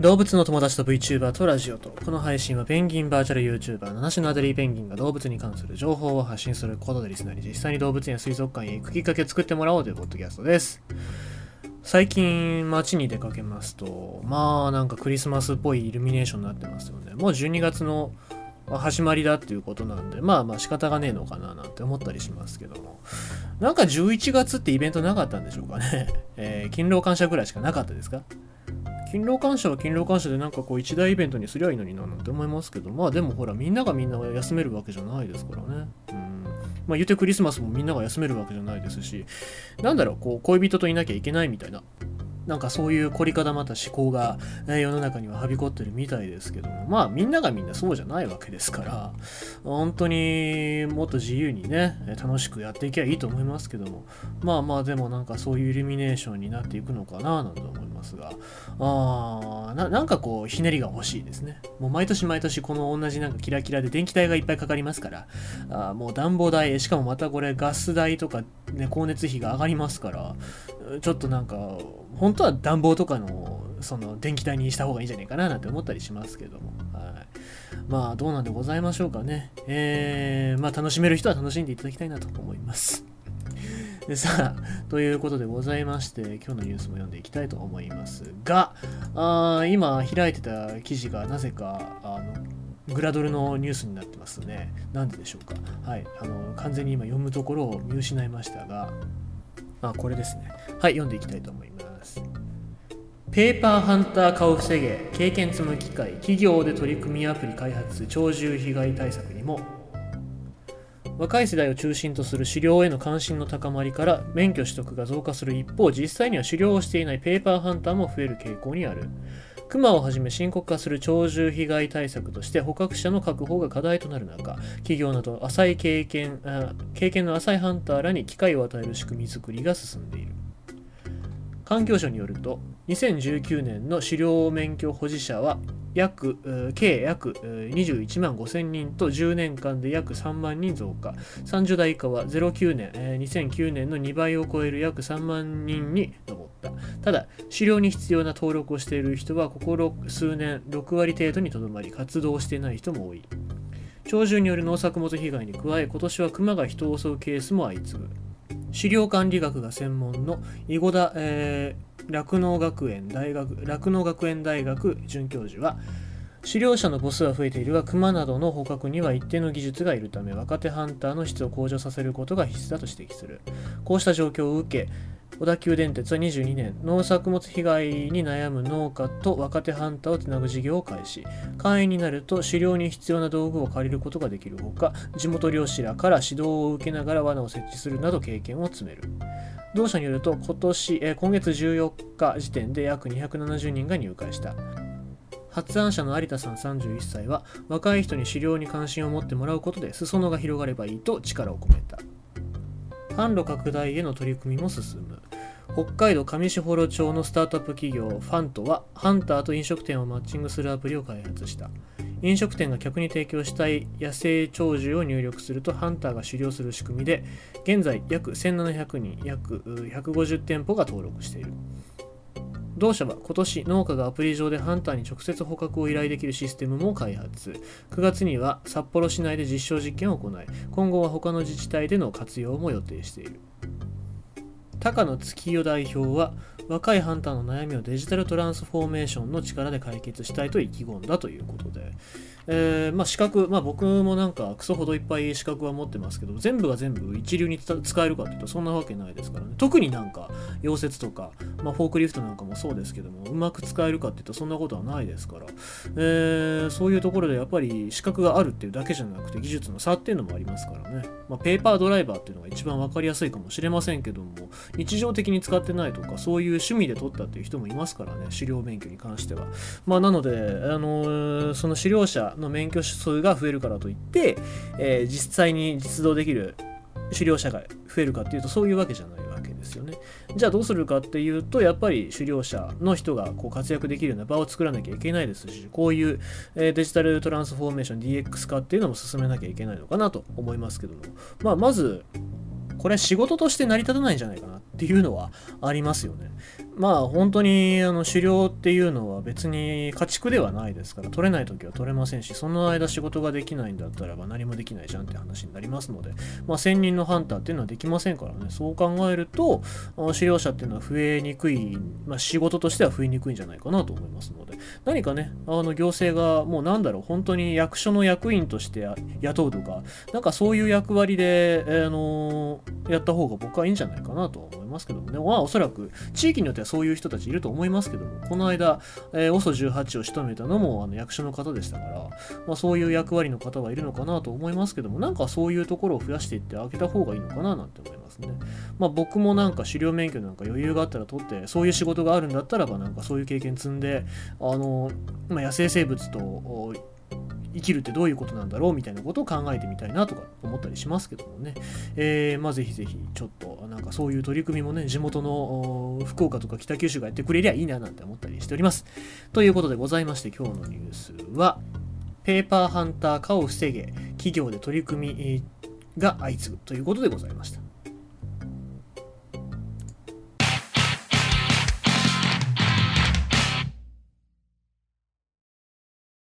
動物の友達と VTuber とラジオと、この配信はペンギンバーチャル YouTuber、七種のアデリーペンギンが動物に関する情報を発信することでリスナーに実際に動物園や水族館へ行くきっかけを作ってもらおうというポッドキャストです。最近街に出かけますと、まあなんかクリスマスっぽいイルミネーションになってますよね。もう12月の始まりだっていうことなんで、まあまあ仕方がねえのかななんて思ったりしますけども。なんか11月ってイベントなかったんでしょうかね。えー、勤労感謝ぐらいしかなかったですか？勤労感謝は勤労感謝でなんかこう一大イベントにすりゃいいのにななんて思いますけど、まあでもほらみんながみんな休めるわけじゃないですからね。うん。まあ言うてクリスマスもみんなが休めるわけじゃないですし、なんだろう、こう恋人といなきゃいけないみたいな。なんかそういう凝り固まった思考が、ね、世の中にははびこってるみたいですけども、まあみんながみんなそうじゃないわけですから、本当にもっと自由にね、楽しくやっていけばいいと思いますけども、まあまあでもなんかそういうイルミネーションになっていくのかななんて思いますが、あーななんかこうひねりが欲しいですね。もう毎年毎年この同じなんかキラキラで電気代がいっぱいかかりますから、あもう暖房代、しかもまたこれガス代とか、ね、光熱費が上がりますから、ちょっとなんか、本当は暖房とかの、その電気代にした方がいいんじゃないかななんて思ったりしますけども。はい。まあ、どうなんでございましょうかね。えー、まあ、楽しめる人は楽しんでいただきたいなと思います。でさあ、ということでございまして、今日のニュースも読んでいきたいと思いますが、あ今開いてた記事がなぜか、あの、グラドルのニュースになってますね。なんででしょうか。はい。あの、完全に今読むところを見失いましたが、あ、これですね。はい、読んでいきたいと思います。ペーパーハンター化を防げ、経験積む機会、企業で取り組みアプリ開発、鳥獣被害対策にも、若い世代を中心とする狩猟への関心の高まりから免許取得が増加する一方、実際には狩猟をしていないペーパーハンターも増える傾向にある。熊をはじめ深刻化する鳥獣被害対策として捕獲者の確保が課題となる中、企業など浅い経験経験の浅いハンターらに機会を与える仕組み作りが進んでいる。環境省によると、2019年の狩猟免許保持者は約計約21万5000人と10年間で約3万人増加。30代以下は09年、2009年の2倍を超える約3万人に上った。ただ狩猟に必要な登録をしている人はここ数年6割程度にとどまり活動していない人も多い。鳥獣による農作物被害に加え今年はクマが人を襲うケースも相次ぐ。狩猟管理学が専門の囲碁田、えー酪農学園大学酪農学園大学准教授は狩猟者の母数は増えているが熊などの捕獲には一定の技術がいるため若手ハンターの質を向上させることが必須だと指摘する。こうした状況を受け小田急電鉄は22年農作物被害に悩む農家と若手ハンターをつなぐ事業を開始。会員になると狩猟に必要な道具を借りることができるほか地元漁師らから指導を受けながら罠を設置するなど経験を積める。同社によると今年、えー今月14日時点で約270人が入会した。発案者の有田さん31歳は若い人に狩猟に関心を持ってもらうことで裾野が広がればいいと力を込めた。販路拡大への取り組みも進む。北海道上士幌町のスタートアップ企業ファントはハンターと飲食店をマッチングするアプリを開発した。飲食店が客に提供したい野生鳥獣を入力するとハンターが狩猟する仕組みで現在約1700人約150店舗が登録している。同社は今年農家がアプリ上でハンターに直接捕獲を依頼できるシステムも開発。9月には札幌市内で実証実験を行い今後は他の自治体での活用も予定している。高野月代代表は若いハンターの悩みをデジタルトランスフォーメーションの力で解決したいと意気込んだということで、えーまあ、資格、まあ、僕もなんかクソほどいっぱい資格は持ってますけど全部が全部一流に使えるかっていうとそんなわけないですからね。特になんか溶接とか、まあ、フォークリフトなんかもそうですけどもうまく使えるかっていうとそんなことはないですから、えーそういうところでやっぱり資格があるっていうだけじゃなくて技術の差っていうのもありますからね、まあ、ペーパードライバーっていうのが一番わかりやすいかもしれませんけども日常的に使ってないとかそういう趣味で取ったっていう人もいますからね狩猟免許に関しては。まあなので、あのーその狩猟者の免許数が増えるからといって、えー実際に実動できる狩猟者が増えるかっていうとそういうわけじゃないわけですよね。じゃあどうするかっていうとやっぱり狩猟者の人がこう活躍できるような場を作らなきゃいけないですしこういう、えデジタルトランスフォーメーション DX 化っていうのも進めなきゃいけないのかなと思いますけども。まあまずこれ仕事として成り立たないんじゃないかなっていうのはありますよね。まあ本当にあの狩猟っていうのは別に家畜ではないですから取れない時は取れませんしその間仕事ができないんだったらば何もできないじゃんって話になりますのでまあ専任のハンターっていうのはできませんからねそう考えると狩猟者っていうのは増えにくい、まあ、仕事としては増えにくいんじゃないかなと思いますので何かねあの行政がもうなんだろう本当に役所の役員として雇うとかなんかそういう役割で、あの、やった方が僕はいいんじゃないかなと思いますますけどもねまあおそらく地域によってはそういう人たちいると思いますけども、この間、えー、OSO18 を仕留めたのもあの役所の方でしたから、まあ、そういう役割の方はいるのかなと思いますけども、なんかそういうところを増やしていってあげた方がいいのかななんて思いますね。まあ、僕もなんか狩猟免許なんか余裕があったら取って、そういう仕事があるんだったらば、なんかそういう経験積んで、あの、まあ、野生生物と生きるってどういうことなんだろうみたいなことを考えてみたいなとか思ったりしますけどもね、えー、まあぜひぜひちょっとなんかそういう取り組みもね地元の福岡とか北九州がやってくれりゃいいななんて思ったりしております。ということでございまして今日のニュースはペーパーハンター化を防げ企業で取り組みが相次ぐということでございました。